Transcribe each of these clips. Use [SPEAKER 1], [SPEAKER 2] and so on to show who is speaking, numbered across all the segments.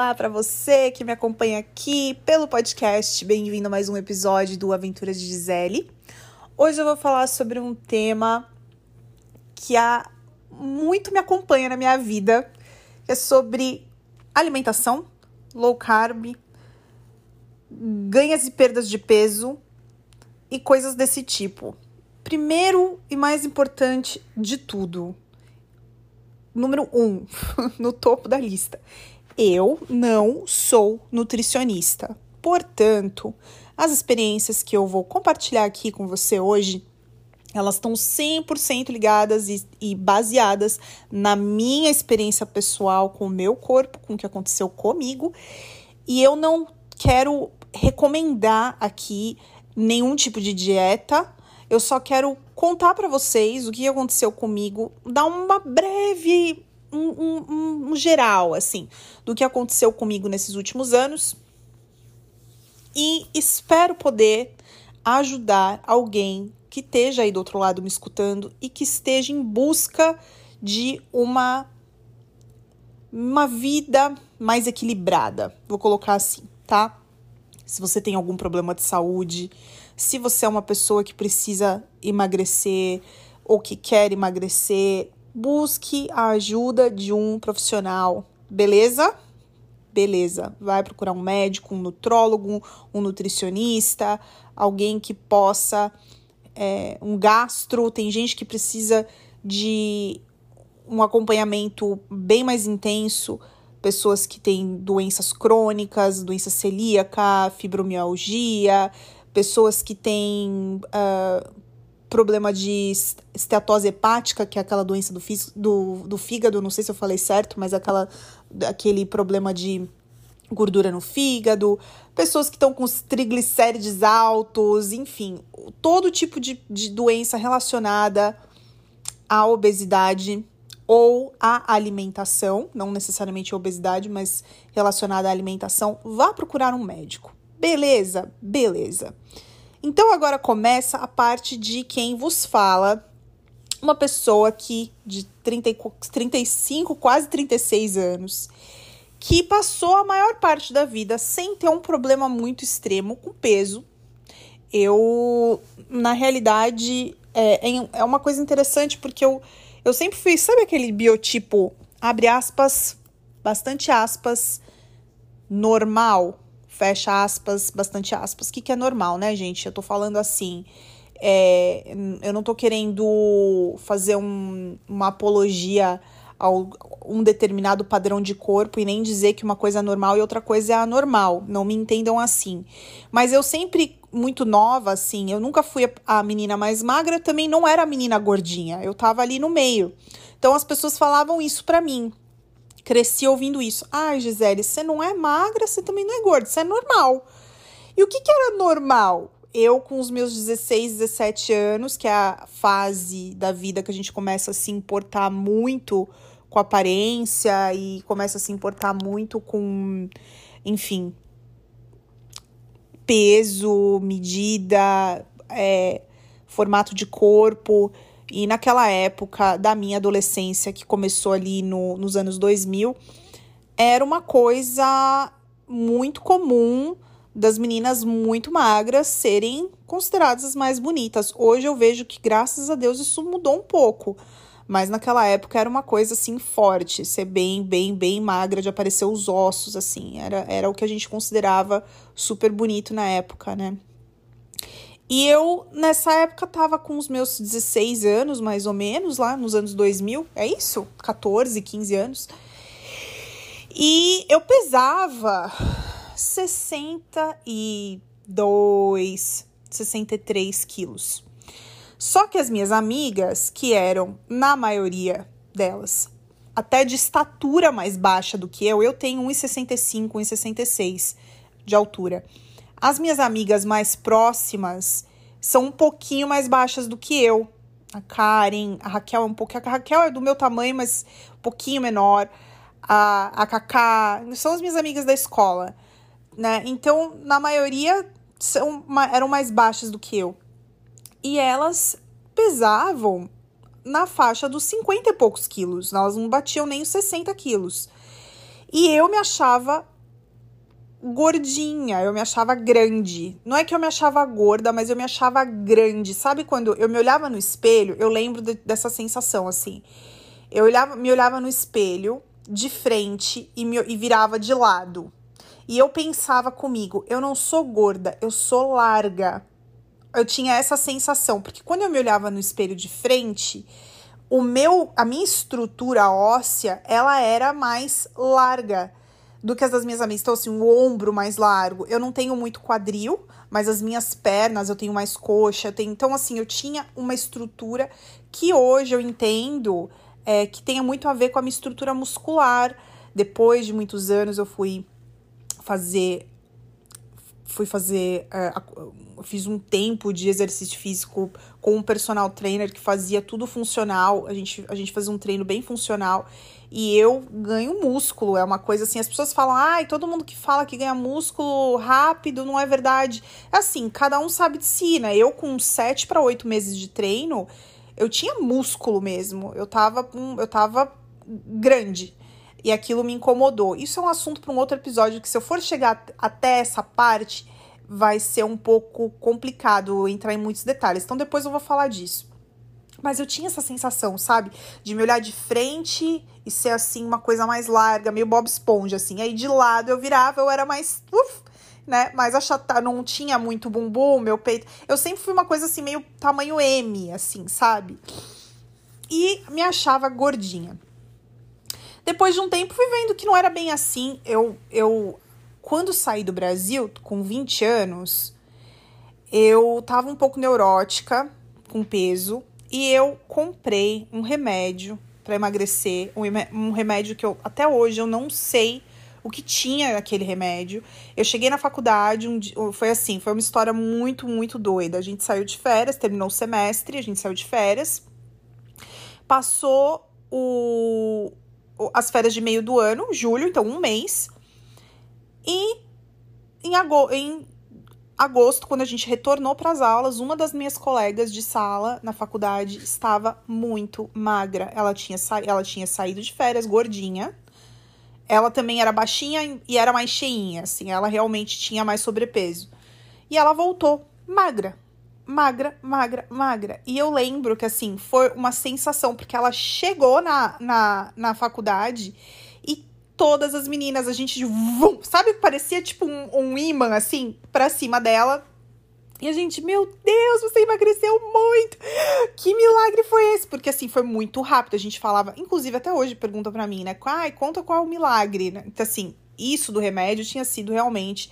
[SPEAKER 1] Olá para você que me acompanha aqui pelo podcast. Bem-vindo a mais um episódio do Aventuras de Gisele. Hoje eu vou falar sobre um tema que há muito me acompanha na minha vida, que é sobre alimentação, low carb, ganhas e perdas de peso e coisas desse tipo. Primeiro e mais importante de tudo, número um, no topo da lista. Eu não sou nutricionista. Portanto, as experiências que eu vou compartilhar aqui com você hoje, elas estão 100% ligadas e, e baseadas na minha experiência pessoal com o meu corpo, com o que aconteceu comigo. E eu não quero recomendar aqui nenhum tipo de dieta. Eu só quero contar para vocês o que aconteceu comigo, dar uma breve, um, um, um, geral, assim, do que aconteceu comigo nesses últimos anos. E espero poder ajudar alguém que esteja aí do outro lado me escutando e que esteja em busca de uma uma vida mais equilibrada. Vou colocar assim, tá? Se você tem algum problema de saúde, se você é uma pessoa que precisa emagrecer ou que quer emagrecer, busque a ajuda de um profissional, beleza? Beleza, vai procurar um médico, um nutrólogo, um nutricionista, alguém que possa, é, um gastro. Tem gente que precisa de um acompanhamento bem mais intenso, pessoas que têm doenças crônicas, doença celíaca, fibromialgia, pessoas que têm uh, problema de esteatose hepática, que é aquela doença do, do, do fígado, não sei se eu falei certo, mas aquela, aquele problema de gordura no fígado, pessoas que estão com os triglicérides altos, enfim, todo tipo de, de doença relacionada à obesidade ou à alimentação, não necessariamente a obesidade, mas relacionada à alimentação, vá procurar um médico. Beleza? Beleza. Então agora começa a parte de quem vos fala, uma pessoa que de 30, 35, quase 36 anos, que passou a maior parte da vida sem ter um problema muito extremo com peso. Eu, na realidade, é, é uma coisa interessante porque eu, eu sempre fui, sabe aquele biotipo, abre aspas, bastante aspas, normal? Fecha aspas, bastante aspas. Que, que é normal, né, gente? Eu tô falando assim. É, eu não tô querendo fazer um, uma apologia a um determinado padrão de corpo e nem dizer que uma coisa é normal e outra coisa é anormal. Não me entendam assim. Mas eu sempre, muito nova, assim, eu nunca fui a menina mais magra, também não era a menina gordinha. Eu tava ali no meio. Então as pessoas falavam isso para mim. Cresci ouvindo isso. Ai, Gisele, você não é magra, você também não é gorda, você é normal. E o que, que era normal? Eu, com os meus 16, 17 anos, que é a fase da vida que a gente começa a se importar muito com aparência e começa a se importar muito com, enfim, peso, medida, é, formato de corpo. E naquela época da minha adolescência, que começou ali no, nos anos 2000, era uma coisa muito comum das meninas muito magras serem consideradas as mais bonitas. Hoje eu vejo que, graças a Deus, isso mudou um pouco. Mas naquela época era uma coisa assim forte, ser bem, bem, bem magra, de aparecer os ossos, assim. Era, era o que a gente considerava super bonito na época, né? E eu, nessa época, tava com os meus 16 anos, mais ou menos, lá nos anos 2000. É isso? 14, 15 anos. E eu pesava 62, 63 quilos. Só que as minhas amigas, que eram, na maioria delas, até de estatura mais baixa do que eu, eu tenho 1,65, 1,66 de altura. As minhas amigas mais próximas são um pouquinho mais baixas do que eu. A Karen, a Raquel é um pouquinho. A Raquel é do meu tamanho, mas um pouquinho menor. A, a Cacá, são as minhas amigas da escola, né? Então, na maioria, são, eram mais baixas do que eu. E elas pesavam na faixa dos 50 e poucos quilos. Elas não batiam nem os 60 quilos. E eu me achava gordinha, eu me achava grande. Não é que eu me achava gorda, mas eu me achava grande. Sabe quando eu me olhava no espelho? Eu lembro de, dessa sensação assim. Eu olhava, me olhava no espelho de frente e, me, e virava de lado. E eu pensava comigo, eu não sou gorda, eu sou larga. Eu tinha essa sensação, porque quando eu me olhava no espelho de frente, o meu, a minha estrutura óssea, ela era mais larga do que as das minhas amigas. Então, assim, o ombro mais largo. Eu não tenho muito quadril, mas as minhas pernas eu tenho mais coxa. Eu tenho... Então, assim, eu tinha uma estrutura que hoje eu entendo é, que tenha muito a ver com a minha estrutura muscular. Depois de muitos anos, eu fui fazer fui fazer uh, fiz um tempo de exercício físico com um personal trainer que fazia tudo funcional a gente a gente fazia um treino bem funcional e eu ganho músculo é uma coisa assim as pessoas falam ai todo mundo que fala que ganha músculo rápido não é verdade é assim cada um sabe de si né eu com sete para oito meses de treino eu tinha músculo mesmo eu tava eu tava grande e aquilo me incomodou. Isso é um assunto para um outro episódio que se eu for chegar até essa parte vai ser um pouco complicado entrar em muitos detalhes. Então depois eu vou falar disso. Mas eu tinha essa sensação, sabe? De me olhar de frente e ser assim uma coisa mais larga, meio Bob Esponja assim. Aí de lado eu virava, eu era mais uf, né? Mais achatada, não tinha muito bumbum, meu peito. Eu sempre fui uma coisa assim meio tamanho M, assim, sabe? E me achava gordinha. Depois de um tempo, fui vendo que não era bem assim. Eu, eu quando saí do Brasil, com 20 anos, eu tava um pouco neurótica com peso e eu comprei um remédio para emagrecer, um, remédio que eu até hoje eu não sei o que tinha aquele remédio. Eu cheguei na faculdade, um foi assim, foi uma história muito, muito doida. A gente saiu de férias, terminou o semestre, a gente saiu de férias. Passou o, as férias de meio do ano, julho, então um mês. E em, agosto, em agosto, quando a gente retornou para as aulas, uma das minhas colegas de sala na faculdade estava muito magra. Ela tinha, sa ela tinha saído de férias gordinha. Ela também era baixinha e era mais cheinha, assim, ela realmente tinha mais sobrepeso. E ela voltou magra, magra, magra, magra. E eu lembro que, assim, foi uma sensação, porque ela chegou na, na, na faculdade todas as meninas, a gente, vum, sabe, parecia tipo um, um imã, assim, pra cima dela. E a gente, meu Deus, você emagreceu muito! Que milagre foi esse? Porque, assim, foi muito rápido. A gente falava, inclusive até hoje pergunta pra mim, né? Ai, conta qual é o milagre, né? Então, assim, isso do remédio tinha sido realmente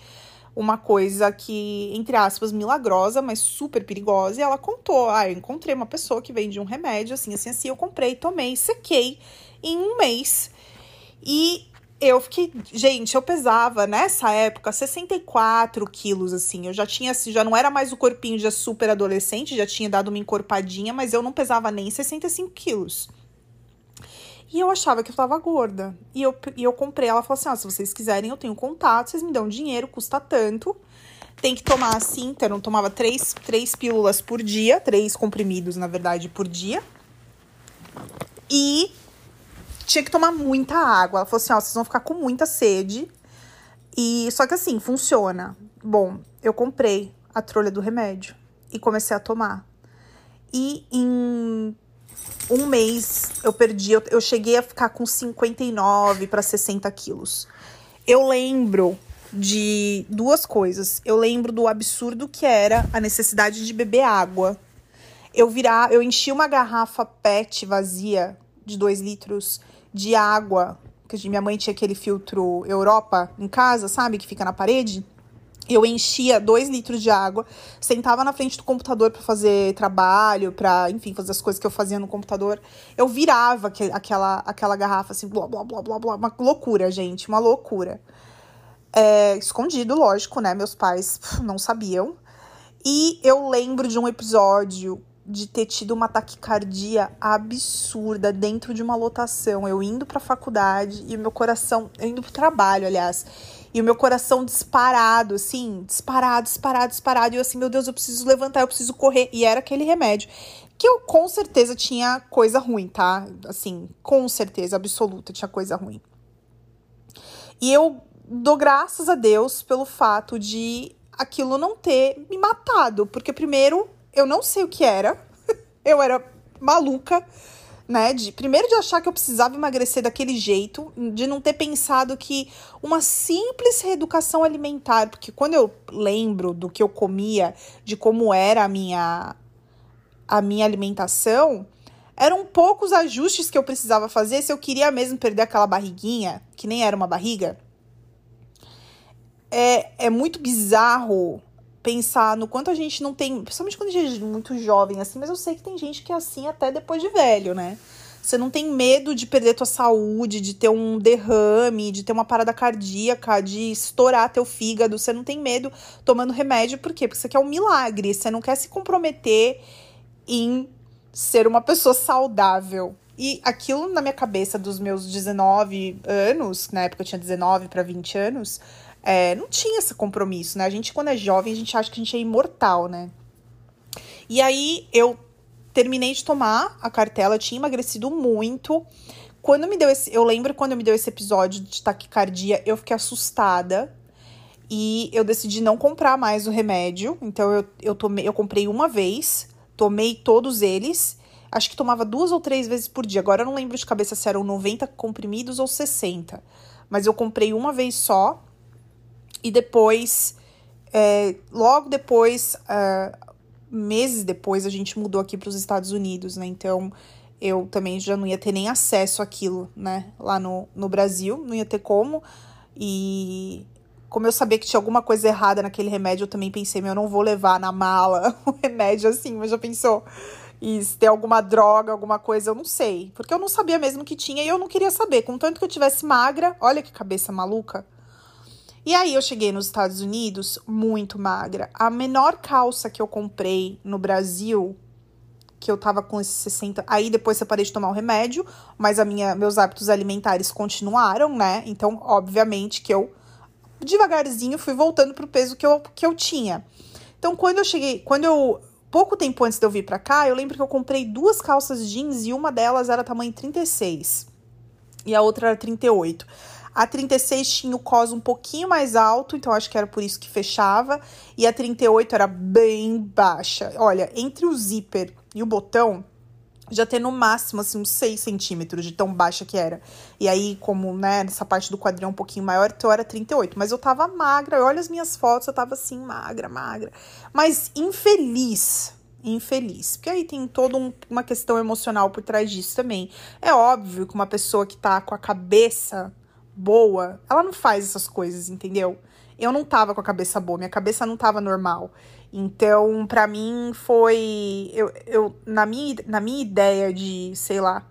[SPEAKER 1] uma coisa que, entre aspas, milagrosa, mas super perigosa. E ela contou: ah, eu encontrei uma pessoa que vende um remédio, assim, assim, assim. Eu comprei, tomei, sequei em um mês. E eu fiquei. Gente, eu pesava nessa época 64 quilos, assim. Eu já tinha, assim, já não era mais o corpinho de super adolescente, já tinha dado uma encorpadinha, mas eu não pesava nem 65 quilos. E eu achava que eu tava gorda. E eu, e eu comprei. Ela falou assim: ah, se vocês quiserem, eu tenho contato, vocês me dão dinheiro, custa tanto. Tem que tomar assim, então eu tomava três, três pílulas por dia, três comprimidos, na verdade, por dia. E tinha que tomar muita água. Ela falou assim: ó, vocês vão ficar com muita sede. E só que assim, funciona. Bom, eu comprei a trolha do remédio e comecei a tomar. E em um mês eu perdi, eu, eu cheguei a ficar com 59 para 60 quilos. Eu lembro de duas coisas. Eu lembro do absurdo que era a necessidade de beber água. Eu virar, eu enchi uma garrafa PET vazia de 2 litros de água, que minha mãe tinha aquele filtro Europa em casa, sabe, que fica na parede eu enchia dois litros de água, sentava na frente do computador para fazer trabalho, para, enfim, fazer as coisas que eu fazia no computador. Eu virava aquela, aquela garrafa assim, blá, blá, blá, blá, blá, uma loucura, gente, uma loucura. É, escondido, lógico, né? Meus pais não sabiam. E eu lembro de um episódio de ter tido uma taquicardia absurda dentro de uma lotação. Eu indo pra faculdade e meu coração, eu indo pro trabalho, aliás e o meu coração disparado, assim, disparado, disparado, disparado. E eu assim, meu Deus, eu preciso levantar, eu preciso correr. E era aquele remédio. Que eu com certeza tinha coisa ruim, tá? Assim, com certeza absoluta tinha coisa ruim. E eu dou graças a Deus pelo fato de aquilo não ter me matado, porque primeiro eu não sei o que era. eu era maluca, né? De, primeiro de achar que eu precisava emagrecer daquele jeito, de não ter pensado que uma simples reeducação alimentar, porque quando eu lembro do que eu comia, de como era a minha a minha alimentação, eram poucos ajustes que eu precisava fazer se eu queria mesmo perder aquela barriguinha, que nem era uma barriga. É, é muito bizarro pensar no quanto a gente não tem, principalmente quando a gente é muito jovem assim, mas eu sei que tem gente que é assim até depois de velho, né? Você não tem medo de perder tua saúde, de ter um derrame, de ter uma parada cardíaca, de estourar teu fígado. Você não tem medo tomando remédio, por quê? Porque você quer um milagre, você não quer se comprometer em ser uma pessoa saudável. E aquilo na minha cabeça dos meus 19 anos, na época eu tinha 19 para 20 anos, é, não tinha esse compromisso, né? A gente, quando é jovem, a gente acha que a gente é imortal, né? E aí eu terminei de tomar a cartela, tinha emagrecido muito. Quando me deu esse. Eu lembro quando me deu esse episódio de taquicardia, eu fiquei assustada. E eu decidi não comprar mais o remédio. Então eu, eu, tomei, eu comprei uma vez, tomei todos eles. Acho que tomava duas ou três vezes por dia. Agora eu não lembro de cabeça se eram 90 comprimidos ou 60. Mas eu comprei uma vez só e depois, é, logo depois, uh, meses depois, a gente mudou aqui para os Estados Unidos, né? Então eu também já não ia ter nem acesso àquilo, né? Lá no, no Brasil, não ia ter como. E como eu sabia que tinha alguma coisa errada naquele remédio, eu também pensei, meu, eu não vou levar na mala o remédio assim, mas já pensou? E se tem alguma droga, alguma coisa, eu não sei. Porque eu não sabia mesmo que tinha e eu não queria saber. Contanto que eu tivesse magra, olha que cabeça maluca. E aí eu cheguei nos Estados Unidos muito magra. A menor calça que eu comprei no Brasil, que eu tava com esses 60, aí depois eu parei de tomar o remédio, mas a minha meus hábitos alimentares continuaram, né? Então, obviamente que eu devagarzinho fui voltando pro peso que eu, que eu tinha. Então, quando eu cheguei, quando eu pouco tempo antes de eu vir para cá, eu lembro que eu comprei duas calças jeans e uma delas era tamanho 36 e a outra era 38. A 36 tinha o cos um pouquinho mais alto, então acho que era por isso que fechava. E a 38 era bem baixa. Olha, entre o zíper e o botão, já tem no máximo, assim, uns 6 centímetros de tão baixa que era. E aí, como, né, nessa parte do quadril é um pouquinho maior, então era 38. Mas eu tava magra, olha as minhas fotos, eu tava assim, magra, magra. Mas infeliz, infeliz. Porque aí tem toda um, uma questão emocional por trás disso também. É óbvio que uma pessoa que tá com a cabeça boa, ela não faz essas coisas, entendeu? Eu não tava com a cabeça boa, minha cabeça não tava normal. Então, para mim foi eu, eu na minha na minha ideia de, sei lá,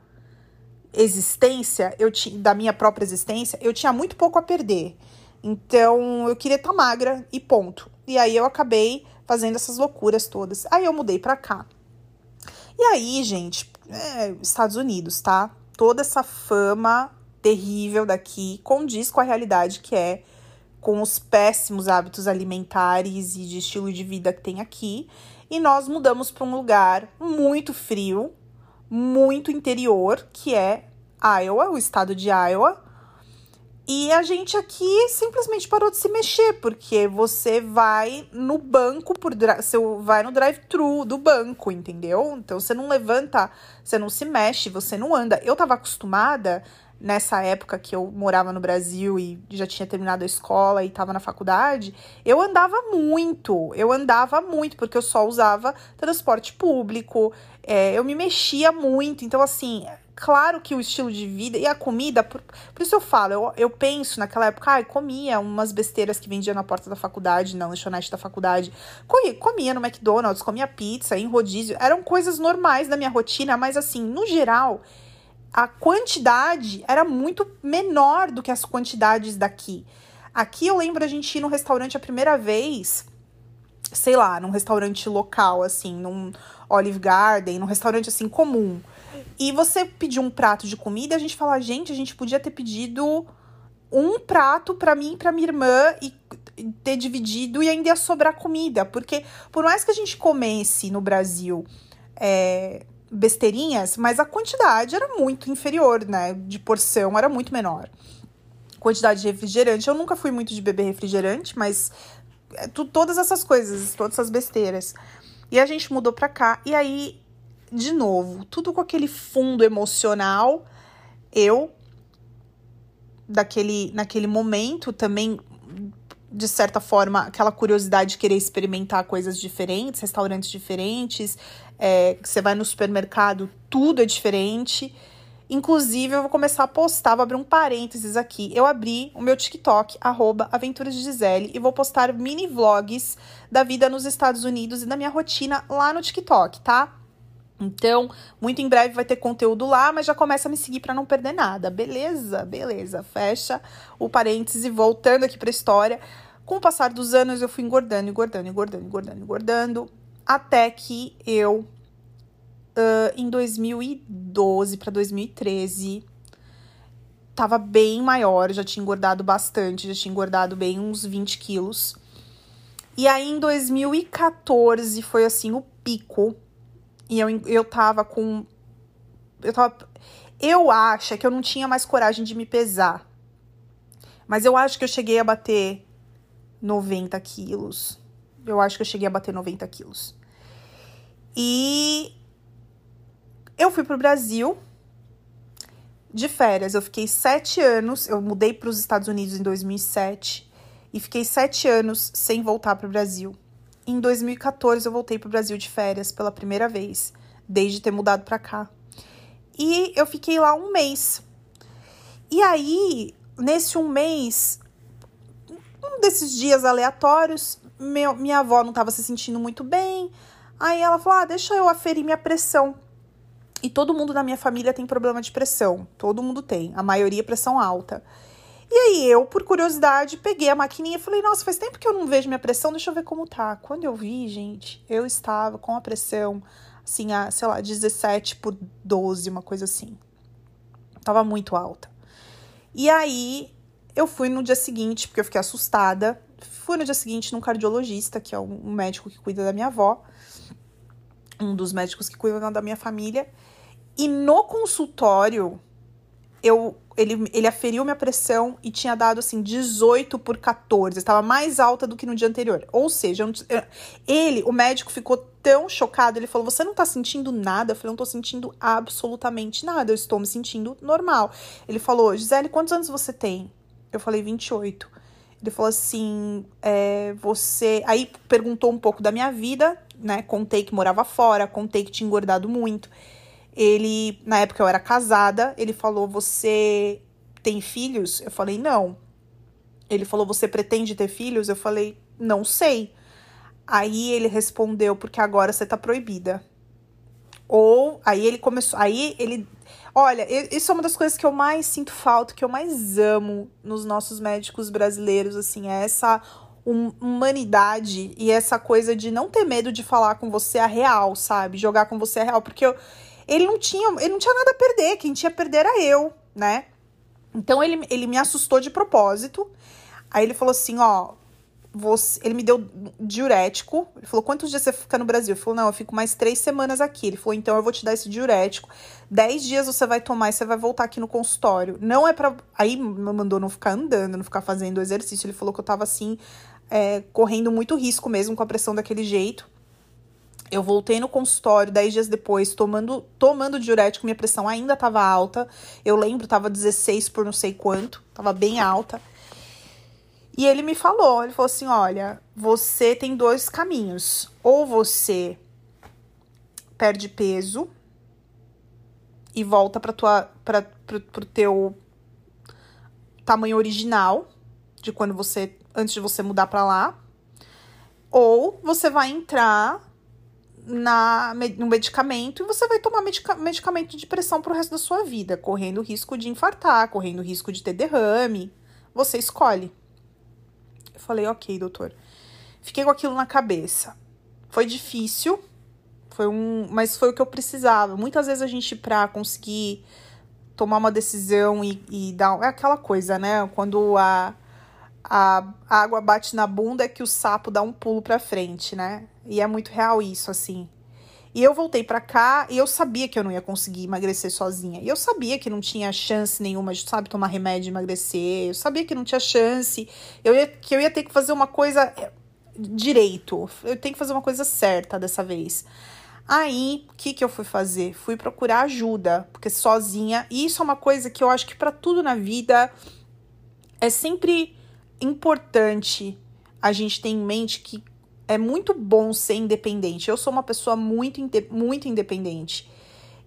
[SPEAKER 1] existência, eu tinha da minha própria existência, eu tinha muito pouco a perder. Então, eu queria estar tá magra e ponto. E aí eu acabei fazendo essas loucuras todas. Aí eu mudei pra cá. E aí, gente, é, Estados Unidos, tá? Toda essa fama terrível daqui condiz com a realidade que é com os péssimos hábitos alimentares e de estilo de vida que tem aqui. E nós mudamos para um lugar muito frio, muito interior, que é Iowa, o estado de Iowa. E a gente aqui simplesmente parou de se mexer, porque você vai no banco por você vai no drive-thru do banco, entendeu? Então você não levanta, você não se mexe, você não anda. Eu tava acostumada nessa época que eu morava no Brasil e já tinha terminado a escola e estava na faculdade, eu andava muito, eu andava muito, porque eu só usava transporte público, é, eu me mexia muito, então assim, claro que o estilo de vida e a comida, por, por isso eu falo, eu, eu penso naquela época, ai, comia umas besteiras que vendia na porta da faculdade, na lanchonete da faculdade, comia, comia no McDonald's, comia pizza, em rodízio, eram coisas normais da minha rotina, mas assim, no geral, a quantidade era muito menor do que as quantidades daqui. Aqui eu lembro a gente ir no restaurante a primeira vez, sei lá, num restaurante local, assim, num Olive Garden, num restaurante assim comum. E você pedir um prato de comida, a gente fala, gente, a gente podia ter pedido um prato para mim e para minha irmã e ter dividido e ainda ia sobrar comida, porque por mais que a gente comesse no Brasil é, besteirinhas, mas a quantidade era muito inferior, né? De porção era muito menor. quantidade de refrigerante. Eu nunca fui muito de beber refrigerante, mas é, tu, todas essas coisas, todas essas besteiras. E a gente mudou pra cá. E aí, de novo, tudo com aquele fundo emocional. Eu, daquele, naquele momento, também, de certa forma, aquela curiosidade de querer experimentar coisas diferentes, restaurantes diferentes. É, você vai no supermercado, tudo é diferente. Inclusive, eu vou começar a postar, vou abrir um parênteses aqui. Eu abri o meu TikTok, arroba Aventuras de Gisele, e vou postar mini vlogs da vida nos Estados Unidos e da minha rotina lá no TikTok, tá? Então, muito em breve vai ter conteúdo lá, mas já começa a me seguir para não perder nada. Beleza? Beleza. Fecha o parêntese, voltando aqui para a história. Com o passar dos anos, eu fui engordando, engordando, engordando, engordando, engordando, até que eu uh, em 2012 para 2013 tava bem maior, já tinha engordado bastante, já tinha engordado bem uns 20 quilos. E aí em 2014 foi assim o pico. E eu, eu tava com. Eu tava. Eu acho que eu não tinha mais coragem de me pesar. Mas eu acho que eu cheguei a bater 90 quilos. Eu acho que eu cheguei a bater 90 quilos. E eu fui pro Brasil de férias. Eu fiquei sete anos. Eu mudei para os Estados Unidos em 2007 e fiquei sete anos sem voltar para o Brasil. Em 2014 eu voltei para o Brasil de férias pela primeira vez, desde ter mudado para cá. E eu fiquei lá um mês. E aí, nesse um mês, um desses dias aleatórios, meu, minha avó não estava se sentindo muito bem. Aí ela falou: ah, deixa eu aferir minha pressão. E todo mundo na minha família tem problema de pressão. Todo mundo tem. A maioria pressão alta. E aí eu, por curiosidade, peguei a maquininha e falei, nossa, faz tempo que eu não vejo minha pressão, deixa eu ver como tá. Quando eu vi, gente, eu estava com a pressão, assim, a, sei lá, 17 por 12, uma coisa assim. Tava muito alta. E aí eu fui no dia seguinte, porque eu fiquei assustada. Fui no dia seguinte num cardiologista, que é um médico que cuida da minha avó. Um dos médicos que cuidam da minha família. E no consultório, eu, ele, ele aferiu minha pressão e tinha dado assim 18 por 14. Estava mais alta do que no dia anterior. Ou seja, eu, ele, o médico, ficou tão chocado. Ele falou: Você não tá sentindo nada? Eu falei: Não tô sentindo absolutamente nada. Eu estou me sentindo normal. Ele falou: Gisele, quantos anos você tem? Eu falei: 28. Ele falou assim: é, Você. Aí perguntou um pouco da minha vida, né? Contei que morava fora, contei que tinha engordado muito. Ele, na época eu era casada, ele falou: Você tem filhos? Eu falei: Não. Ele falou: Você pretende ter filhos? Eu falei: Não sei. Aí ele respondeu: Porque agora você tá proibida. Ou aí ele começou. Aí ele. Olha, isso é uma das coisas que eu mais sinto falta, que eu mais amo nos nossos médicos brasileiros, assim, é essa humanidade e essa coisa de não ter medo de falar com você a real, sabe? Jogar com você a real. Porque eu, ele não tinha, ele não tinha nada a perder, quem tinha a perder era eu, né? Então ele, ele me assustou de propósito. Aí ele falou assim, ó, você, ele me deu diurético. Ele falou: quantos dias você fica no Brasil? Eu falei: não, eu fico mais três semanas aqui. Ele falou: então eu vou te dar esse diurético. Dez dias você vai tomar e você vai voltar aqui no consultório. Não é pra. Aí me mandou não ficar andando, não ficar fazendo exercício. Ele falou que eu tava assim, é, correndo muito risco mesmo com a pressão daquele jeito. Eu voltei no consultório dez dias depois, tomando, tomando diurético, minha pressão ainda estava alta. Eu lembro, estava 16 por não sei quanto, estava bem alta. E ele me falou, ele falou assim, olha, você tem dois caminhos. Ou você perde peso e volta para tua para teu tamanho original de quando você antes de você mudar para lá, ou você vai entrar na, no medicamento e você vai tomar medica, medicamento de pressão pro resto da sua vida, correndo risco de infartar, correndo risco de ter derrame. Você escolhe. Eu falei, ok, doutor. Fiquei com aquilo na cabeça. Foi difícil, foi um, mas foi o que eu precisava. Muitas vezes a gente, pra conseguir tomar uma decisão e, e dar. É aquela coisa, né? Quando a, a, água bate na bunda é que o sapo dá um pulo pra frente, né? E é muito real isso, assim. E eu voltei para cá e eu sabia que eu não ia conseguir emagrecer sozinha. E eu sabia que não tinha chance nenhuma de, sabe, tomar remédio e emagrecer. Eu sabia que não tinha chance. Eu ia, que eu ia ter que fazer uma coisa eh, direito. Eu tenho que fazer uma coisa certa dessa vez. Aí, o que, que eu fui fazer? Fui procurar ajuda, porque sozinha. E isso é uma coisa que eu acho que para tudo na vida é sempre importante a gente ter em mente que é muito bom ser independente. Eu sou uma pessoa muito, muito independente.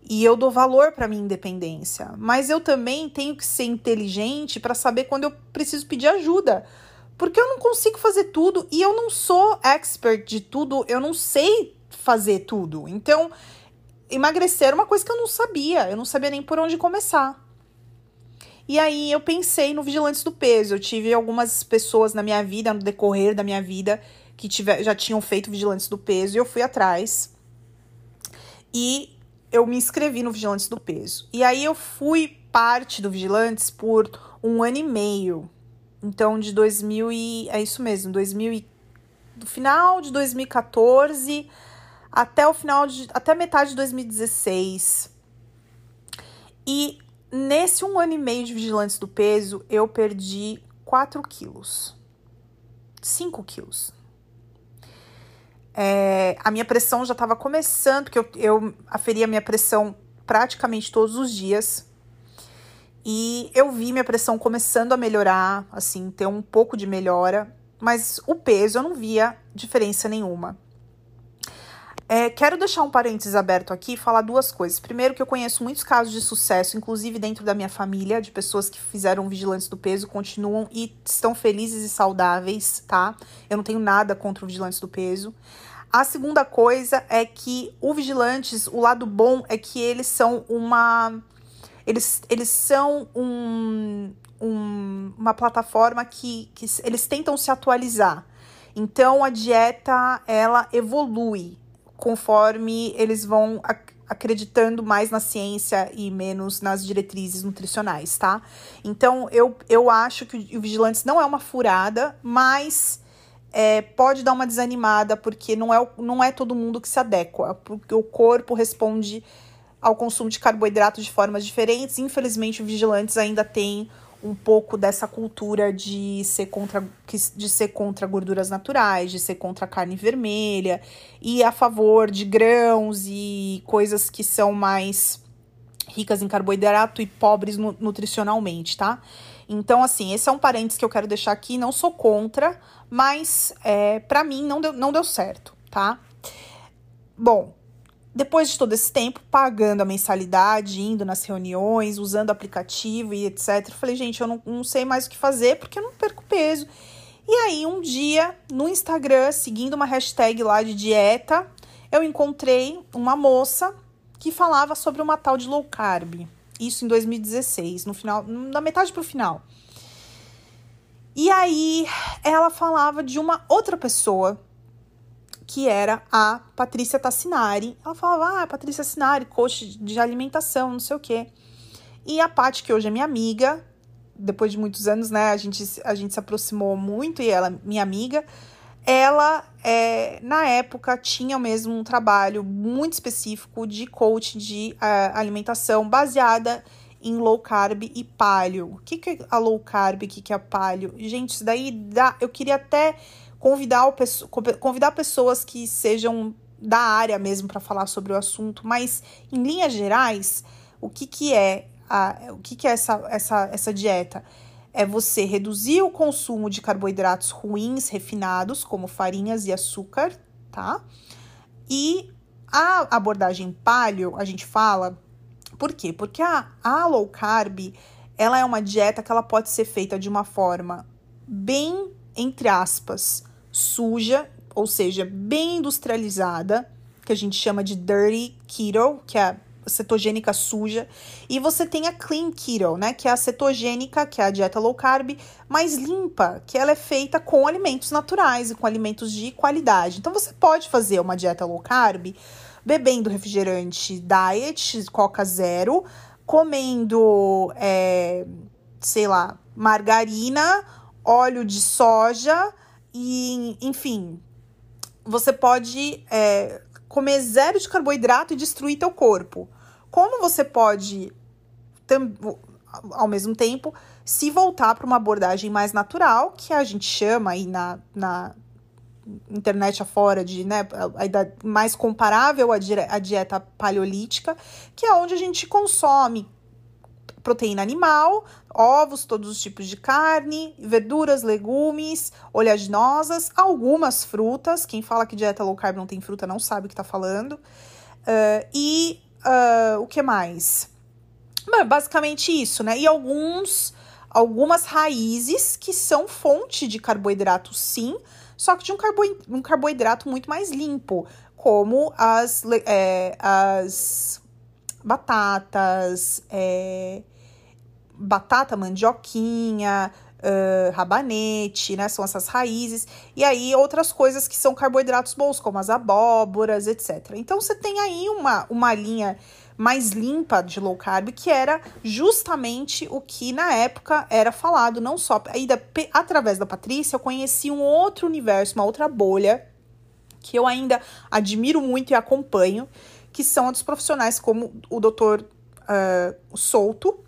[SPEAKER 1] E eu dou valor para minha independência. Mas eu também tenho que ser inteligente para saber quando eu preciso pedir ajuda. Porque eu não consigo fazer tudo e eu não sou expert de tudo, eu não sei fazer tudo. Então, emagrecer era uma coisa que eu não sabia, eu não sabia nem por onde começar. E aí eu pensei no Vigilantes do Peso. Eu tive algumas pessoas na minha vida, no decorrer da minha vida, que tiver, já tinham feito Vigilantes do Peso e eu fui atrás. E eu me inscrevi no Vigilantes do Peso. E aí eu fui parte do Vigilantes por um ano e meio. Então, de 2000 e... É isso mesmo, 2000 e... Do final de 2014 até o final de até metade de 2016. E nesse um ano e meio de vigilantes do peso, eu perdi 4 quilos. 5 quilos. É, a minha pressão já estava começando, porque eu, eu aferia minha pressão praticamente todos os dias. E eu vi minha pressão começando a melhorar, assim, ter um pouco de melhora, mas o peso eu não via diferença nenhuma. É, quero deixar um parênteses aberto aqui e falar duas coisas. Primeiro, que eu conheço muitos casos de sucesso, inclusive dentro da minha família, de pessoas que fizeram vigilantes do peso, continuam e estão felizes e saudáveis, tá? Eu não tenho nada contra o vigilantes do peso. A segunda coisa é que o vigilantes, o lado bom é que eles são uma. Eles, eles são um, um, uma plataforma que, que eles tentam se atualizar. Então a dieta ela evolui conforme eles vão ac acreditando mais na ciência e menos nas diretrizes nutricionais, tá? Então, eu, eu acho que o Vigilantes não é uma furada, mas é, pode dar uma desanimada, porque não é, não é todo mundo que se adequa, porque o corpo responde ao consumo de carboidratos de formas diferentes. Infelizmente, o Vigilantes ainda tem um pouco dessa cultura de ser contra de ser contra gorduras naturais, de ser contra carne vermelha e a favor de grãos e coisas que são mais ricas em carboidrato e pobres nutricionalmente, tá? Então, assim, esse é um parênteses que eu quero deixar aqui. Não sou contra, mas é, para mim não deu, não deu certo, tá? Bom, depois de todo esse tempo, pagando a mensalidade, indo nas reuniões, usando o aplicativo e etc., falei, gente, eu não, não sei mais o que fazer porque eu não perco peso. E aí, um dia, no Instagram, seguindo uma hashtag lá de dieta, eu encontrei uma moça que falava sobre uma tal de low carb. Isso em 2016, no final, na metade pro final. E aí, ela falava de uma outra pessoa que era a Patrícia Tassinari. Ela falava, ah, Patrícia Tassinari, coach de alimentação, não sei o quê. E a Paty, que hoje é minha amiga, depois de muitos anos, né, a gente, a gente se aproximou muito e ela, minha amiga, ela, é, na época, tinha mesmo um trabalho muito específico de coach de uh, alimentação baseada em low carb e paleo. O que, que é a low carb? O que, que é a paleo? Gente, isso daí dá. Eu queria até convidar, convidar pessoas que sejam da área mesmo para falar sobre o assunto, mas em linhas gerais, o que, que é a, o que, que é essa, essa, essa dieta? É você reduzir o consumo de carboidratos ruins, refinados, como farinhas e açúcar, tá? E a abordagem paleo, a gente fala, por quê? Porque a, a low carb, ela é uma dieta que ela pode ser feita de uma forma bem, entre aspas, suja, ou seja, bem industrializada, que a gente chama de dirty keto, que é a cetogênica suja, e você tem a clean keto, né, que é a cetogênica, que é a dieta low carb, mais limpa, que ela é feita com alimentos naturais e com alimentos de qualidade. Então você pode fazer uma dieta low carb bebendo refrigerante diet, Coca Zero, comendo, é, sei lá, margarina, óleo de soja e, enfim, você pode é, comer zero de carboidrato e destruir teu corpo. Como você pode, ao mesmo tempo, se voltar para uma abordagem mais natural, que a gente chama aí na, na internet afora de, né, mais comparável à dieta paleolítica, que é onde a gente consome proteína animal, ovos, todos os tipos de carne, verduras, legumes, oleaginosas, algumas frutas. Quem fala que dieta low carb não tem fruta não sabe o que está falando. Uh, e uh, o que mais? basicamente isso, né? E alguns, algumas raízes que são fonte de carboidrato, sim, só que de um, carbo, um carboidrato muito mais limpo, como as, é, as batatas, é, batata, mandioquinha, uh, rabanete, né? São essas raízes. E aí outras coisas que são carboidratos bons, como as abóboras, etc. Então você tem aí uma, uma linha mais limpa de low carb, que era justamente o que na época era falado, não só aí da, através da Patrícia, eu conheci um outro universo, uma outra bolha que eu ainda admiro muito e acompanho, que são dos profissionais como o doutor uh, Souto,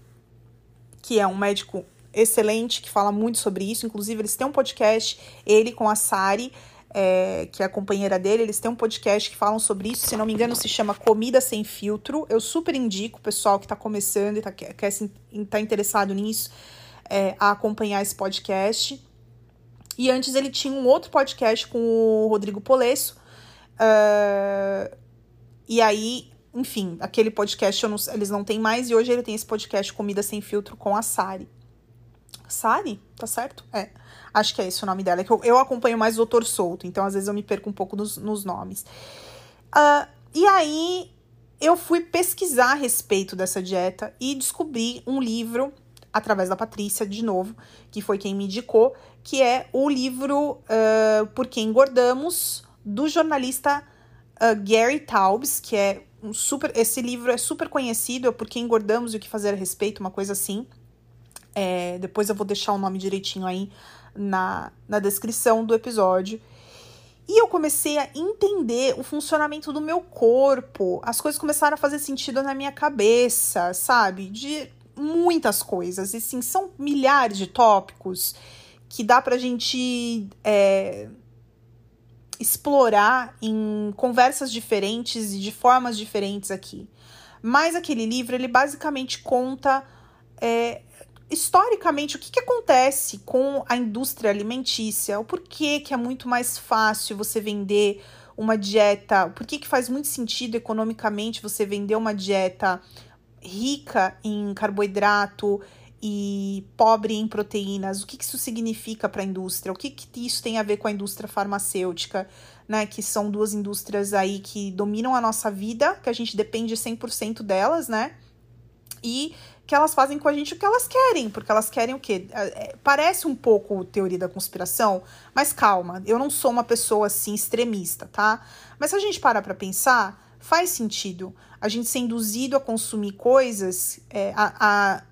[SPEAKER 1] que é um médico excelente, que fala muito sobre isso. Inclusive, eles têm um podcast, ele com a Sari, é, que é a companheira dele, eles têm um podcast que falam sobre isso. Se não me engano, se chama Comida Sem Filtro. Eu super indico o pessoal que está começando e tá, quer, quer tá interessado nisso é, a acompanhar esse podcast. E antes ele tinha um outro podcast com o Rodrigo Polesso. Uh, e aí enfim, aquele podcast não, eles não têm mais e hoje ele tem esse podcast Comida Sem Filtro com a Sari. Sari? Tá certo? É. Acho que é esse o nome dela. É que eu, eu acompanho mais o Doutor Souto, então às vezes eu me perco um pouco nos, nos nomes. Uh, e aí eu fui pesquisar a respeito dessa dieta e descobri um livro, através da Patrícia, de novo, que foi quem me indicou, que é o livro uh, Por que Engordamos, do jornalista uh, Gary Taubes, que é um super. Esse livro é super conhecido, é Porque Engordamos e o que Fazer a Respeito, uma coisa assim. É, depois eu vou deixar o nome direitinho aí na, na descrição do episódio. E eu comecei a entender o funcionamento do meu corpo. As coisas começaram a fazer sentido na minha cabeça, sabe? De muitas coisas. E sim, são milhares de tópicos que dá pra gente é, explorar em conversas diferentes e de formas diferentes aqui. Mas aquele livro, ele basicamente conta é, historicamente o que, que acontece com a indústria alimentícia, o porquê que é muito mais fácil você vender uma dieta, por que, faz muito sentido economicamente você vender uma dieta rica em carboidrato e pobre em proteínas, o que, que isso significa para a indústria, o que, que isso tem a ver com a indústria farmacêutica, né, que são duas indústrias aí que dominam a nossa vida, que a gente depende 100% delas, né, e que elas fazem com a gente o que elas querem, porque elas querem o quê? É, é, parece um pouco teoria da conspiração, mas calma, eu não sou uma pessoa assim extremista, tá? Mas se a gente parar para pensar, faz sentido a gente ser induzido a consumir coisas, é, a, a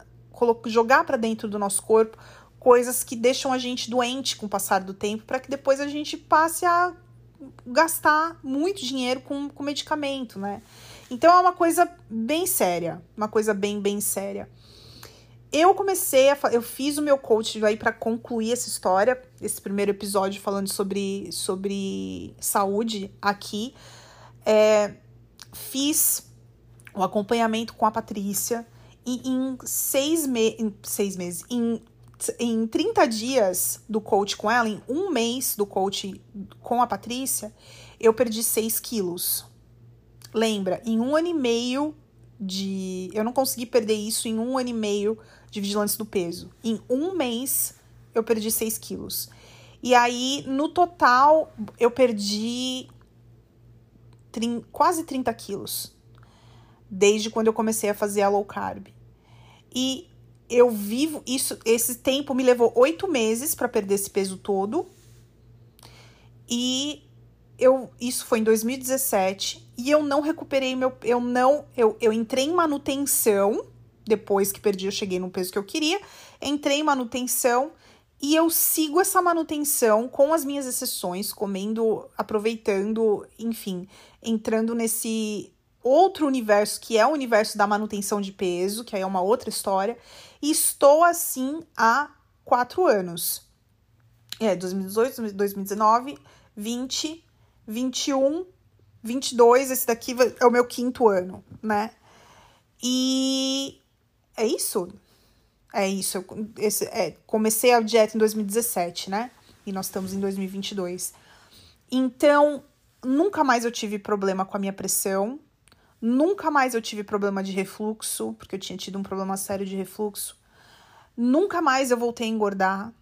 [SPEAKER 1] jogar para dentro do nosso corpo coisas que deixam a gente doente com o passar do tempo, para que depois a gente passe a gastar muito dinheiro com, com medicamento, né? Então é uma coisa bem séria, uma coisa bem, bem séria. Eu comecei a. Eu fiz o meu coach aí para concluir essa história, esse primeiro episódio falando sobre, sobre saúde aqui. É, fiz o acompanhamento com a Patrícia e em seis, me em seis meses, em, em 30 dias do coach com ela, em um mês do coach com a Patrícia, eu perdi 6 quilos. Lembra, em um ano e meio de. Eu não consegui perder isso em um ano e meio de vigilância do peso. Em um mês, eu perdi 6 quilos. E aí, no total, eu perdi quase 30 quilos desde quando eu comecei a fazer a low carb. E eu vivo isso, esse tempo me levou oito meses para perder esse peso todo. E eu, isso foi em 2017 e eu não recuperei meu, eu não, eu, eu entrei em manutenção depois que perdi, eu cheguei no peso que eu queria, entrei em manutenção E eu sigo essa manutenção com as minhas exceções, comendo, aproveitando, enfim, entrando nesse outro universo que é o universo da manutenção de peso, que aí é uma outra história. E estou assim há quatro anos. É, 2018, 2019, 20, 21, 22, esse daqui é o meu quinto ano, né? E é isso. É isso. Eu, esse, é, comecei a dieta em 2017, né? E nós estamos em 2022. Então, nunca mais eu tive problema com a minha pressão. Nunca mais eu tive problema de refluxo, porque eu tinha tido um problema sério de refluxo. Nunca mais eu voltei a engordar.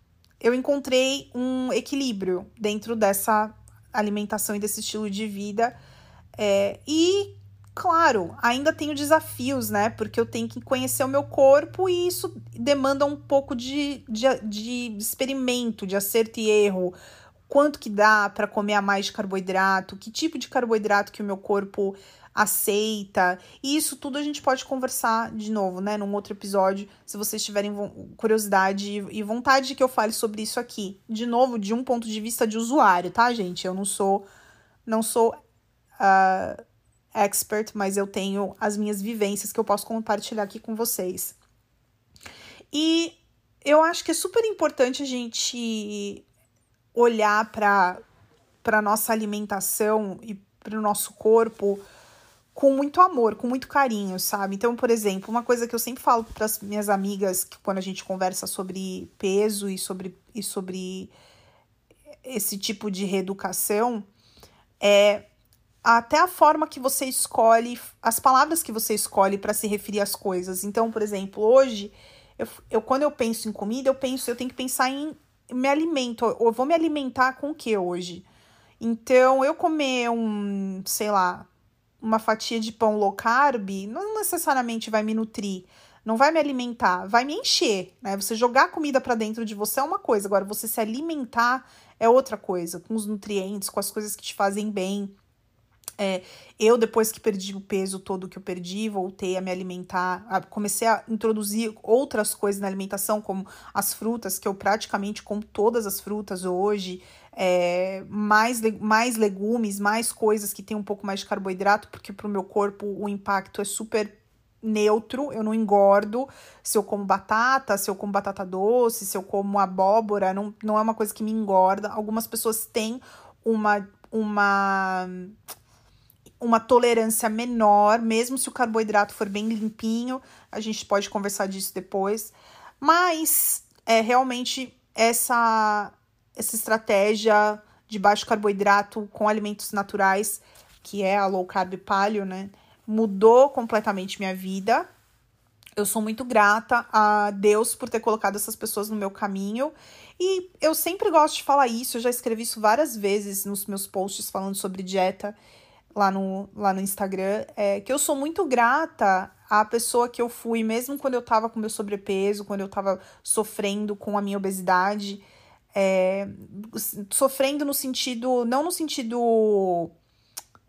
[SPEAKER 1] Eu encontrei um equilíbrio dentro dessa alimentação e desse estilo de vida. É, e claro, ainda tenho desafios, né? Porque eu tenho que conhecer o meu corpo e isso demanda um pouco de, de, de experimento, de acerto e erro. Quanto que dá para comer a mais de carboidrato? Que tipo de carboidrato que o meu corpo aceita? E isso tudo a gente pode conversar de novo, né? Num outro episódio, se vocês tiverem curiosidade e vontade de que eu fale sobre isso aqui. De novo, de um ponto de vista de usuário, tá, gente? Eu não sou. Não sou. Uh, expert, mas eu tenho as minhas vivências que eu posso compartilhar aqui com vocês. E eu acho que é super importante a gente olhar para para nossa alimentação e para o nosso corpo com muito amor, com muito carinho, sabe? Então, por exemplo, uma coisa que eu sempre falo para as minhas amigas que quando a gente conversa sobre peso e sobre e sobre esse tipo de reeducação é até a forma que você escolhe, as palavras que você escolhe para se referir às coisas. Então, por exemplo, hoje, eu, eu, quando eu penso em comida, eu penso, eu tenho que pensar em me alimento, eu vou me alimentar com o que hoje? Então, eu comer um, sei lá, uma fatia de pão low carb, não necessariamente vai me nutrir, não vai me alimentar, vai me encher, né? Você jogar comida para dentro de você é uma coisa, agora você se alimentar é outra coisa, com os nutrientes, com as coisas que te fazem bem. É, eu, depois que perdi o peso todo que eu perdi, voltei a me alimentar, a, comecei a introduzir outras coisas na alimentação, como as frutas, que eu praticamente como todas as frutas hoje, é, mais, mais legumes, mais coisas que tem um pouco mais de carboidrato, porque para o meu corpo o impacto é super neutro, eu não engordo se eu como batata, se eu como batata doce, se eu como abóbora, não, não é uma coisa que me engorda. Algumas pessoas têm uma, uma uma tolerância menor, mesmo se o carboidrato for bem limpinho, a gente pode conversar disso depois. Mas é realmente essa essa estratégia de baixo carboidrato com alimentos naturais, que é a low carb paleo, né? Mudou completamente minha vida. Eu sou muito grata a Deus por ter colocado essas pessoas no meu caminho. E eu sempre gosto de falar isso, eu já escrevi isso várias vezes nos meus posts falando sobre dieta lá no, lá no Instagram, é que eu sou muito grata à pessoa que eu fui, mesmo quando eu tava com meu sobrepeso, quando eu tava sofrendo com a minha obesidade. É, sofrendo no sentido, não no sentido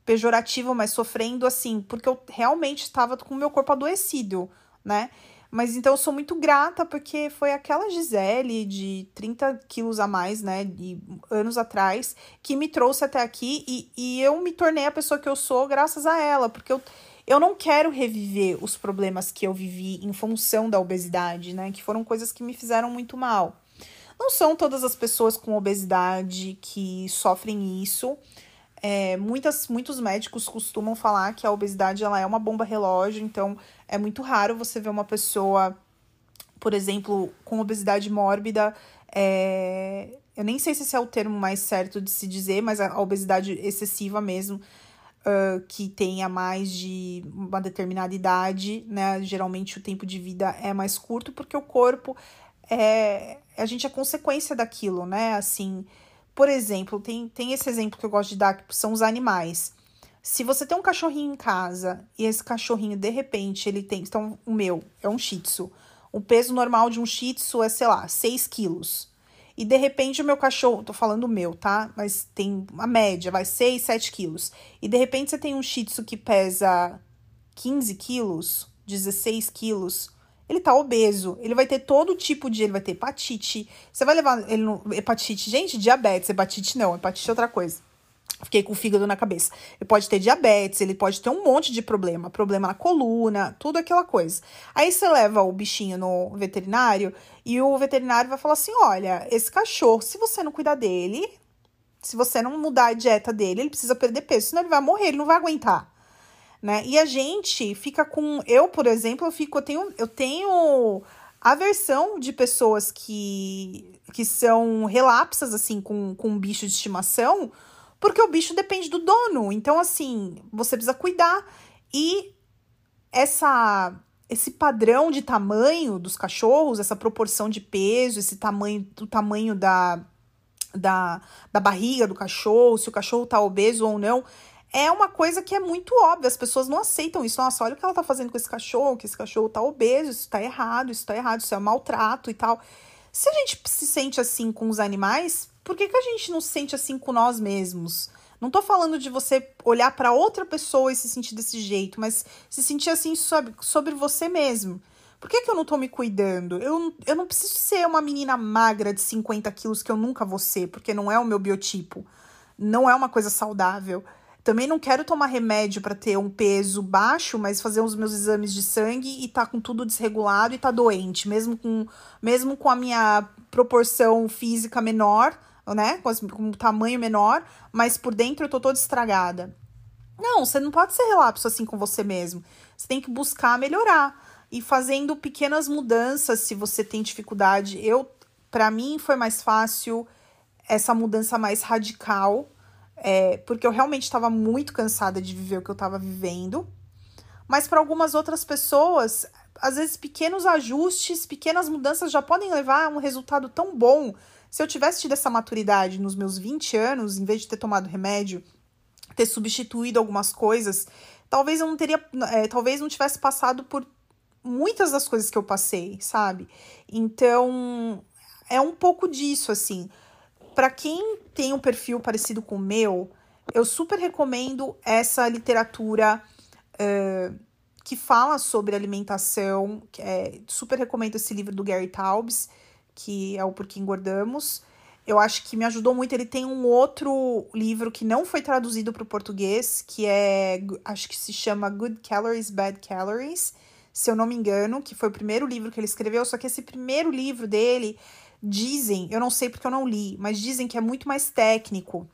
[SPEAKER 1] pejorativo, mas sofrendo assim, porque eu realmente estava com o meu corpo adoecido, né? Mas então eu sou muito grata porque foi aquela Gisele de 30 quilos a mais, né, de anos atrás, que me trouxe até aqui e, e eu me tornei a pessoa que eu sou graças a ela, porque eu, eu não quero reviver os problemas que eu vivi em função da obesidade, né, que foram coisas que me fizeram muito mal. Não são todas as pessoas com obesidade que sofrem isso. É, muitas, muitos médicos costumam falar que a obesidade ela é uma bomba relógio, então é muito raro você ver uma pessoa, por exemplo, com obesidade mórbida. É, eu nem sei se esse é o termo mais certo de se dizer, mas a obesidade excessiva mesmo, uh, que tenha mais de uma determinada idade, né? Geralmente o tempo de vida é mais curto, porque o corpo é. A gente é consequência daquilo, né? Assim. Por exemplo, tem, tem esse exemplo que eu gosto de dar, que são os animais. Se você tem um cachorrinho em casa e esse cachorrinho, de repente, ele tem. Então, o meu é um shih tzu. O peso normal de um shih tzu é, sei lá, 6 quilos. E de repente o meu cachorro, tô falando o meu, tá? Mas tem a média, vai 6, 7 quilos. E de repente você tem um shih tzu que pesa 15 quilos, 16 quilos. Ele tá obeso, ele vai ter todo tipo de. Ele vai ter hepatite. Você vai levar ele no. Hepatite, gente, diabetes, hepatite não, hepatite é outra coisa. Fiquei com o fígado na cabeça. Ele pode ter diabetes, ele pode ter um monte de problema, problema na coluna, tudo aquela coisa. Aí você leva o bichinho no veterinário e o veterinário vai falar assim: olha, esse cachorro, se você não cuidar dele, se você não mudar a dieta dele, ele precisa perder peso, senão ele vai morrer, ele não vai aguentar. Né? E a gente fica com. Eu, por exemplo, eu fico, eu tenho, eu tenho aversão de pessoas que, que são relapsas assim com, com um bicho de estimação porque o bicho depende do dono. Então, assim, você precisa cuidar. E essa esse padrão de tamanho dos cachorros, essa proporção de peso, esse tamanho, o tamanho da, da, da barriga do cachorro, se o cachorro tá obeso ou não, é uma coisa que é muito óbvia. As pessoas não aceitam isso. Nossa, olha o que ela tá fazendo com esse cachorro, que esse cachorro tá obeso, isso tá errado, isso tá errado, isso é maltrato e tal. Se a gente se sente assim com os animais, por que, que a gente não se sente assim com nós mesmos? Não tô falando de você olhar para outra pessoa e se sentir desse jeito, mas se sentir assim sobre, sobre você mesmo. Por que, que eu não tô me cuidando? Eu, eu não preciso ser uma menina magra de 50 quilos que eu nunca vou ser, porque não é o meu biotipo. Não é uma coisa saudável. Também não quero tomar remédio para ter um peso baixo, mas fazer os meus exames de sangue e tá com tudo desregulado e tá doente, mesmo com, mesmo com a minha proporção física menor né? Com, com um tamanho menor, mas por dentro eu tô toda estragada. Não, você não pode ser relapso assim com você mesmo. Você tem que buscar melhorar e fazendo pequenas mudanças se você tem dificuldade. Eu, para mim, foi mais fácil essa mudança mais radical, é, porque eu realmente estava muito cansada de viver o que eu estava vivendo. Mas para algumas outras pessoas, às vezes pequenos ajustes, pequenas mudanças já podem levar a um resultado tão bom se eu tivesse tido essa maturidade nos meus 20 anos, em vez de ter tomado remédio, ter substituído algumas coisas, talvez eu não teria. É, talvez não tivesse passado por muitas das coisas que eu passei, sabe? Então, é um pouco disso, assim. Para quem tem um perfil parecido com o meu, eu super recomendo essa literatura uh, que fala sobre alimentação. É, super recomendo esse livro do Gary Taubes que é o Porque Engordamos. Eu acho que me ajudou muito. Ele tem um outro livro que não foi traduzido para o português, que é, acho que se chama Good Calories, Bad Calories, se eu não me engano, que foi o primeiro livro que ele escreveu. Só que esse primeiro livro dele, dizem, eu não sei porque eu não li, mas dizem que é muito mais técnico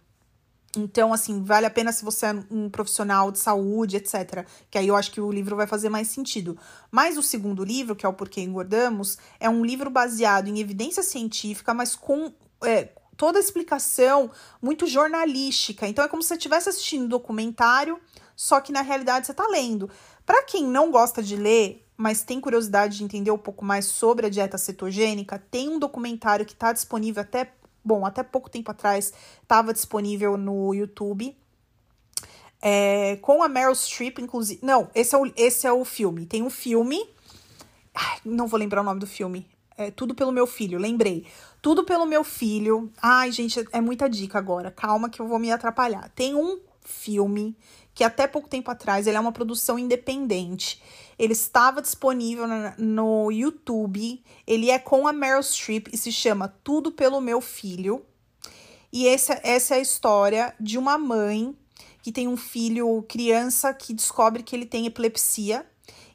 [SPEAKER 1] então, assim, vale a pena se você é um profissional de saúde, etc. Que aí eu acho que o livro vai fazer mais sentido. Mas o segundo livro, que é o Porquê Engordamos, é um livro baseado em evidência científica, mas com é, toda a explicação muito jornalística. Então, é como se você estivesse assistindo um documentário, só que na realidade você está lendo. Para quem não gosta de ler, mas tem curiosidade de entender um pouco mais sobre a dieta cetogênica, tem um documentário que está disponível até bom, até pouco tempo atrás estava disponível no YouTube. É, com a Meryl Streep, inclusive. Não, esse é, o, esse é o filme. Tem um filme. Ai, não vou lembrar o nome do filme. É Tudo pelo Meu Filho, lembrei. Tudo pelo Meu Filho. Ai, gente, é muita dica agora. Calma que eu vou me atrapalhar. Tem um filme que até pouco tempo atrás ele é uma produção independente. Ele estava disponível no YouTube. Ele é com a Meryl Streep e se chama Tudo pelo Meu Filho. E essa, essa é a história de uma mãe que tem um filho, criança, que descobre que ele tem epilepsia.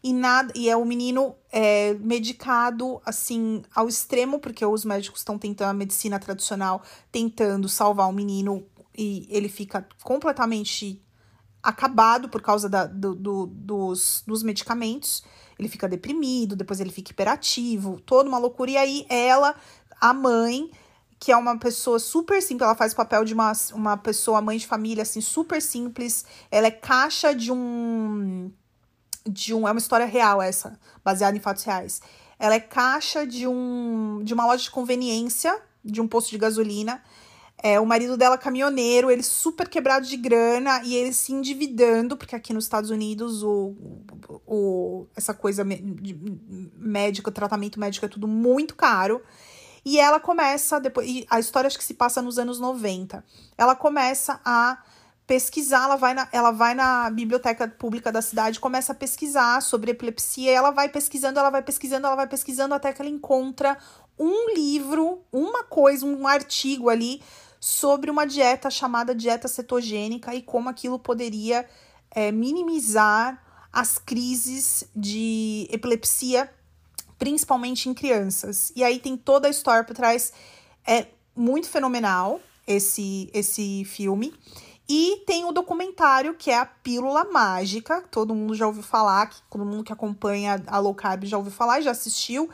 [SPEAKER 1] E, nada, e é o menino é, medicado assim ao extremo, porque os médicos estão tentando, a medicina tradicional, tentando salvar o menino e ele fica completamente acabado por causa da, do, do, dos, dos medicamentos. Ele fica deprimido, depois ele fica hiperativo, toda uma loucura. E aí ela, a mãe, que é uma pessoa super simples, ela faz o papel de uma, uma pessoa, mãe de família, assim, super simples. Ela é caixa de um. De um. É uma história real essa, baseada em fatos reais. Ela é caixa de um. de uma loja de conveniência, de um posto de gasolina. É, o marido dela caminhoneiro, ele super quebrado de grana e ele se endividando, porque aqui nos Estados Unidos o, o, essa coisa médica, tratamento médico é tudo muito caro. E ela começa, depois, e a história acho que se passa nos anos 90. Ela começa a pesquisar, ela vai, na, ela vai na biblioteca pública da cidade, começa a pesquisar sobre epilepsia, ela vai pesquisando, ela vai pesquisando, ela vai pesquisando até que ela encontra um livro, uma coisa, um artigo ali sobre uma dieta chamada dieta cetogênica e como aquilo poderia é, minimizar as crises de epilepsia, principalmente em crianças. E aí tem toda a história por trás, é muito fenomenal esse esse filme. E tem o documentário que é a Pílula Mágica, todo mundo já ouviu falar, que todo mundo que acompanha a low carb já ouviu falar, já assistiu,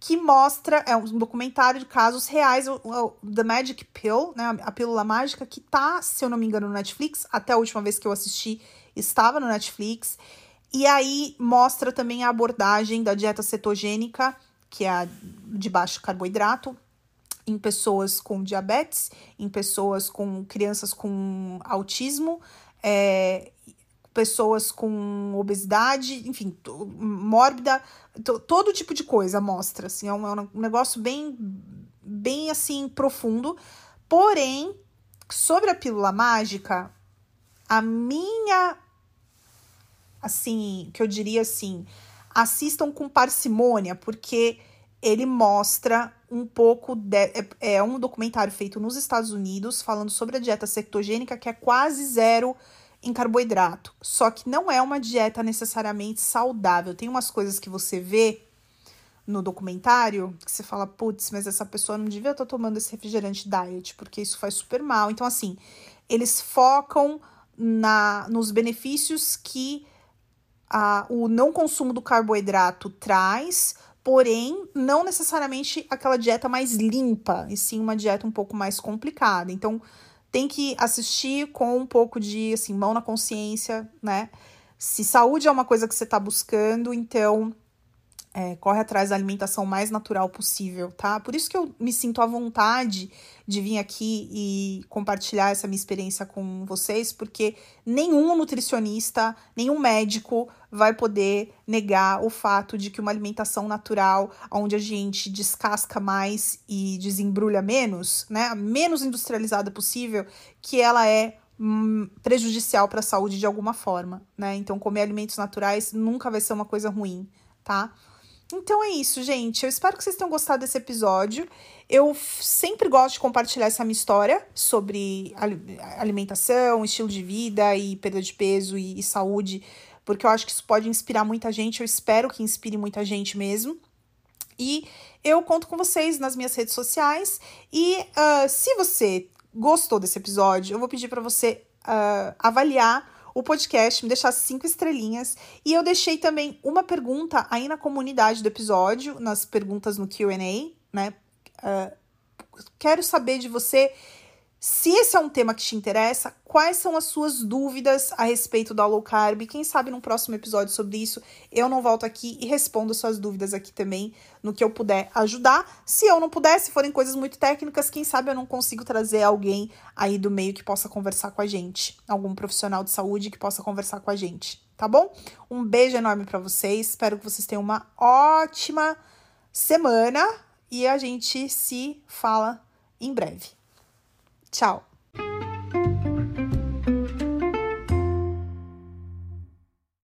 [SPEAKER 1] que mostra, é um documentário de casos reais, o, o, The Magic Pill, né, a pílula mágica, que tá, se eu não me engano, no Netflix, até a última vez que eu assisti estava no Netflix, e aí mostra também a abordagem da dieta cetogênica, que é a de baixo carboidrato, em pessoas com diabetes, em pessoas com crianças com autismo, é, pessoas com obesidade, enfim, mórbida, todo tipo de coisa mostra, assim, é um, é um negócio bem, bem, assim, profundo. Porém, sobre a pílula mágica, a minha, assim, que eu diria assim, assistam com parcimônia, porque ele mostra um pouco de, é, é, um documentário feito nos Estados Unidos falando sobre a dieta cetogênica que é quase zero em carboidrato. Só que não é uma dieta necessariamente saudável. Tem umas coisas que você vê no documentário que você fala, putz, mas essa pessoa não devia estar tomando esse refrigerante diet, porque isso faz super mal. Então, assim, eles focam na, nos benefícios que a, o não consumo do carboidrato traz porém não necessariamente aquela dieta mais limpa, e sim uma dieta um pouco mais complicada. Então, tem que assistir com um pouco de assim, mão na consciência, né? Se saúde é uma coisa que você está buscando, então é, corre atrás da alimentação mais natural possível, tá? Por isso que eu me sinto à vontade de vir aqui e compartilhar essa minha experiência com vocês, porque nenhum nutricionista, nenhum médico vai poder negar o fato de que uma alimentação natural, onde a gente descasca mais e desembrulha menos, né, menos industrializada possível, que ela é hum, prejudicial para a saúde de alguma forma, né? Então comer alimentos naturais nunca vai ser uma coisa ruim, tá? Então é isso, gente. Eu espero que vocês tenham gostado desse episódio. Eu sempre gosto de compartilhar essa minha história sobre alimentação, estilo de vida e perda de peso e, e saúde, porque eu acho que isso pode inspirar muita gente. Eu espero que inspire muita gente mesmo. E eu conto com vocês nas minhas redes sociais. E uh, se você gostou desse episódio, eu vou pedir para você uh, avaliar o podcast, me deixar cinco estrelinhas. E eu deixei também uma pergunta aí na comunidade do episódio, nas perguntas no QA, né? Uh, quero saber de você se esse é um tema que te interessa, quais são as suas dúvidas a respeito da low carb? Quem sabe num próximo episódio sobre isso eu não volto aqui e respondo suas dúvidas aqui também no que eu puder ajudar. Se eu não puder, se forem coisas muito técnicas, quem sabe eu não consigo trazer alguém aí do meio que possa conversar com a gente, algum profissional de saúde que possa conversar com a gente, tá bom? Um beijo enorme para vocês, espero que vocês tenham uma ótima semana e a gente se fala em breve. Tchau!